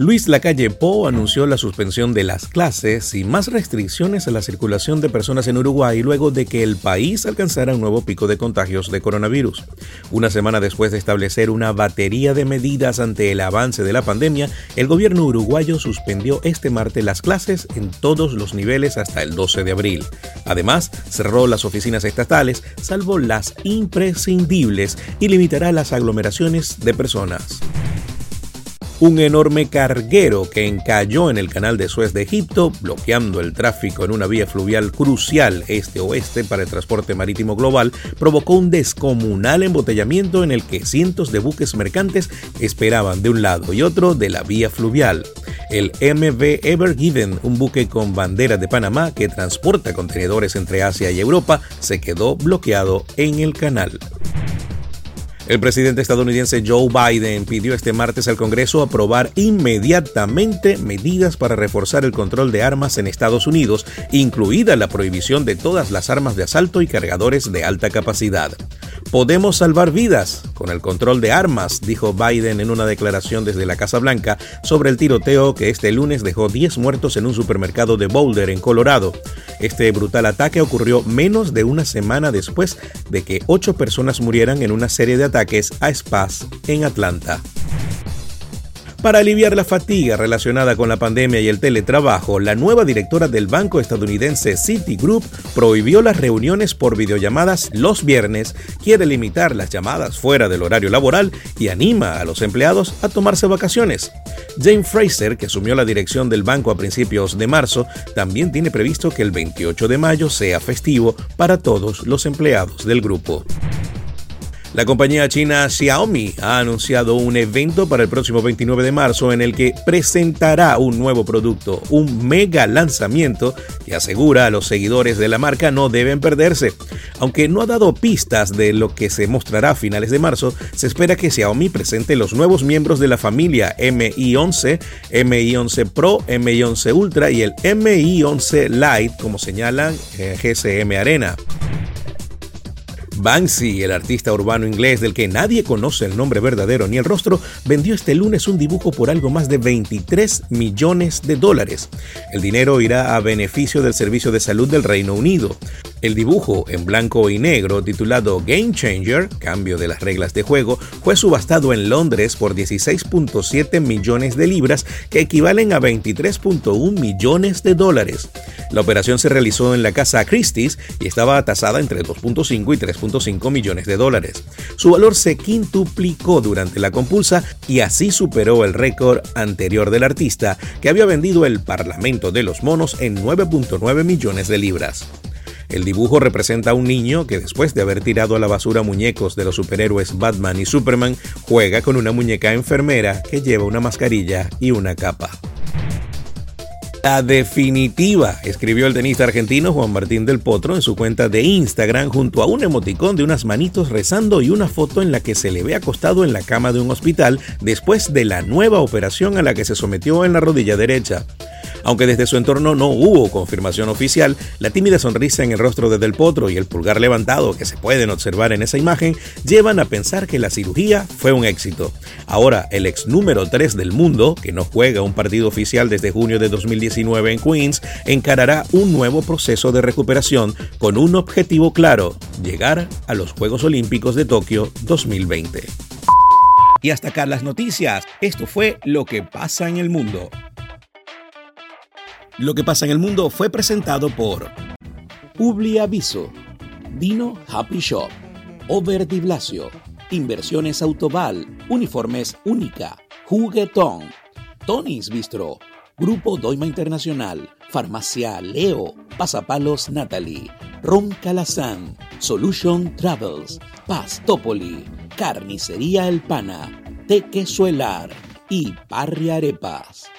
Luis Lacalle Pou anunció la suspensión de las clases y más restricciones a la circulación de personas en Uruguay luego de que el país alcanzara un nuevo pico de contagios de coronavirus. Una semana después de establecer una batería de medidas ante el avance de la pandemia, el gobierno uruguayo suspendió este martes las clases en todos los niveles hasta el 12 de abril. Además, cerró las oficinas estatales, salvo las imprescindibles, y limitará las aglomeraciones de personas un enorme carguero que encalló en el canal de Suez de Egipto, bloqueando el tráfico en una vía fluvial crucial este-oeste para el transporte marítimo global, provocó un descomunal embotellamiento en el que cientos de buques mercantes esperaban de un lado y otro de la vía fluvial. El MV Ever Given, un buque con bandera de Panamá que transporta contenedores entre Asia y Europa, se quedó bloqueado en el canal. El presidente estadounidense Joe Biden pidió este martes al Congreso aprobar inmediatamente medidas para reforzar el control de armas en Estados Unidos, incluida la prohibición de todas las armas de asalto y cargadores de alta capacidad. Podemos salvar vidas con el control de armas, dijo Biden en una declaración desde la Casa Blanca sobre el tiroteo que este lunes dejó 10 muertos en un supermercado de Boulder, en Colorado. Este brutal ataque ocurrió menos de una semana después de que ocho personas murieran en una serie de ataques a spas en Atlanta. Para aliviar la fatiga relacionada con la pandemia y el teletrabajo, la nueva directora del banco estadounidense Citigroup prohibió las reuniones por videollamadas los viernes, quiere limitar las llamadas fuera del horario laboral y anima a los empleados a tomarse vacaciones. Jane Fraser, que asumió la dirección del banco a principios de marzo, también tiene previsto que el 28 de mayo sea festivo para todos los empleados del grupo. La compañía china Xiaomi ha anunciado un evento para el próximo 29 de marzo en el que presentará un nuevo producto, un mega lanzamiento que asegura a los seguidores de la marca no deben perderse. Aunque no ha dado pistas de lo que se mostrará a finales de marzo, se espera que Xiaomi presente los nuevos miembros de la familia Mi 11, Mi 11 Pro, Mi 11 Ultra y el Mi 11 Lite, como señalan eh, GCM Arena. Banksy, el artista urbano inglés del que nadie conoce el nombre verdadero ni el rostro, vendió este lunes un dibujo por algo más de 23 millones de dólares. El dinero irá a beneficio del Servicio de Salud del Reino Unido. El dibujo en blanco y negro titulado Game Changer, cambio de las reglas de juego, fue subastado en Londres por 16.7 millones de libras, que equivalen a 23.1 millones de dólares. La operación se realizó en la casa Christie's y estaba tasada entre 2.5 y 3.5 millones de dólares. Su valor se quintuplicó durante la compulsa y así superó el récord anterior del artista, que había vendido el Parlamento de los Monos en 9.9 millones de libras. El dibujo representa a un niño que después de haber tirado a la basura muñecos de los superhéroes Batman y Superman, juega con una muñeca enfermera que lleva una mascarilla y una capa. La definitiva, escribió el tenista argentino Juan Martín del Potro en su cuenta de Instagram junto a un emoticón de unas manitos rezando y una foto en la que se le ve acostado en la cama de un hospital después de la nueva operación a la que se sometió en la rodilla derecha. Aunque desde su entorno no hubo confirmación oficial, la tímida sonrisa en el rostro de Del Potro y el pulgar levantado que se pueden observar en esa imagen llevan a pensar que la cirugía fue un éxito. Ahora, el ex número 3 del mundo, que no juega un partido oficial desde junio de 2019 en Queens, encarará un nuevo proceso de recuperación con un objetivo claro, llegar a los Juegos Olímpicos de Tokio 2020. Y hasta acá las noticias. Esto fue lo que pasa en el mundo. Lo que pasa en el mundo fue presentado por Publiaviso, Dino Happy Shop, Over Di Blasio, Inversiones Autoval, Uniformes Única, Juguetón, Tony's Bistro, Grupo Doima Internacional, Farmacia Leo, Pasapalos Natalie, Ron Calazán, Solution Travels, Pastopoli, Carnicería El Pana, Tequesuelar y Parri Arepas.